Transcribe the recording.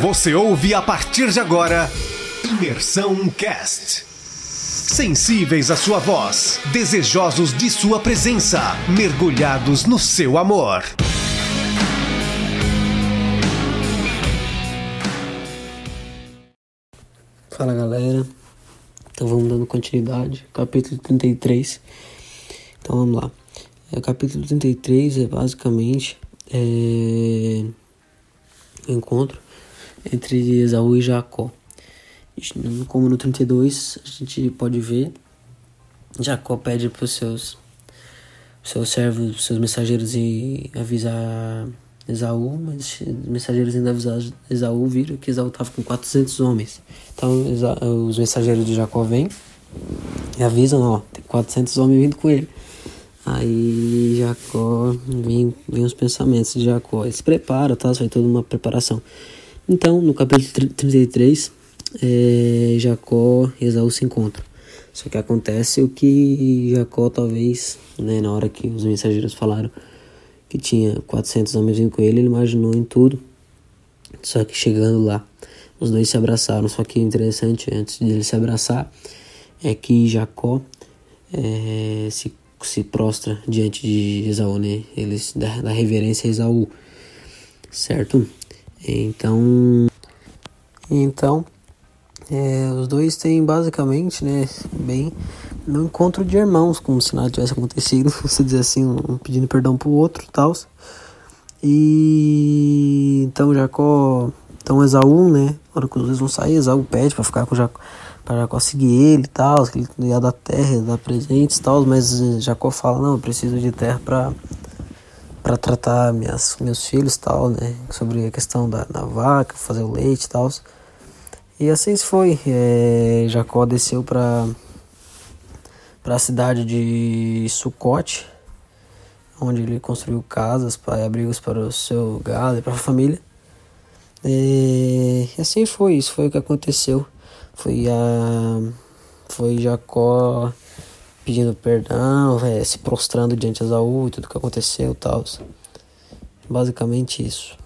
Você ouve a partir de agora Imersão Cast. Sensíveis à sua voz, desejosos de sua presença, mergulhados no seu amor. Fala galera, então vamos dando continuidade, capítulo 33. Então vamos lá. É, o capítulo 33 é basicamente é, encontro entre Esaú e Jacó. Como no 32 a gente pode ver, Jacó pede para os seus, seus servos, seus mensageiros e avisar Esaú, mas os mensageiros ainda avisaram Esaú, viram que Esaú estava com 400 homens. Então os mensageiros de Jacó vêm e avisam, ó, tem 400 homens vindo com ele. Aí Jacó, vem, vem os pensamentos de Jacó, ele se prepara, tá? Vai toda uma preparação. Então, no capítulo 33, é, Jacó e Esaú se encontram. Só que acontece o que Jacó talvez, né, na hora que os mensageiros falaram que tinha 400 homens vindo com ele, ele imaginou em tudo. Só que chegando lá, os dois se abraçaram. Só que interessante, antes de ele se abraçar, é que Jacó é, se, se prostra diante de Esaú, né? Eles dá, dá reverência a Esaú, certo? Então, então é, os dois têm basicamente, né, bem no encontro de irmãos, como se nada tivesse acontecido, você dizer assim, um pedindo perdão pro outro, tal. E então Jacó, então Esaú, né, na hora que os dois vão sair, Esaú pede para ficar com Jacó, para Jacó seguir ele tal, que ele ia dar terra, ia dar presentes tal, mas Jacó fala, não, eu preciso de terra para para tratar minhas, meus filhos tal, né, sobre a questão da, da vaca, fazer o leite e tal. E assim foi. É, Jacó desceu para a cidade de Sucote, onde ele construiu casas para abrigos para o seu gado e para a família. E assim foi, isso foi o que aconteceu. Foi a foi Jacó pedindo perdão, é, se prostrando diante de Esaú e tudo que aconteceu, tal. Basicamente isso.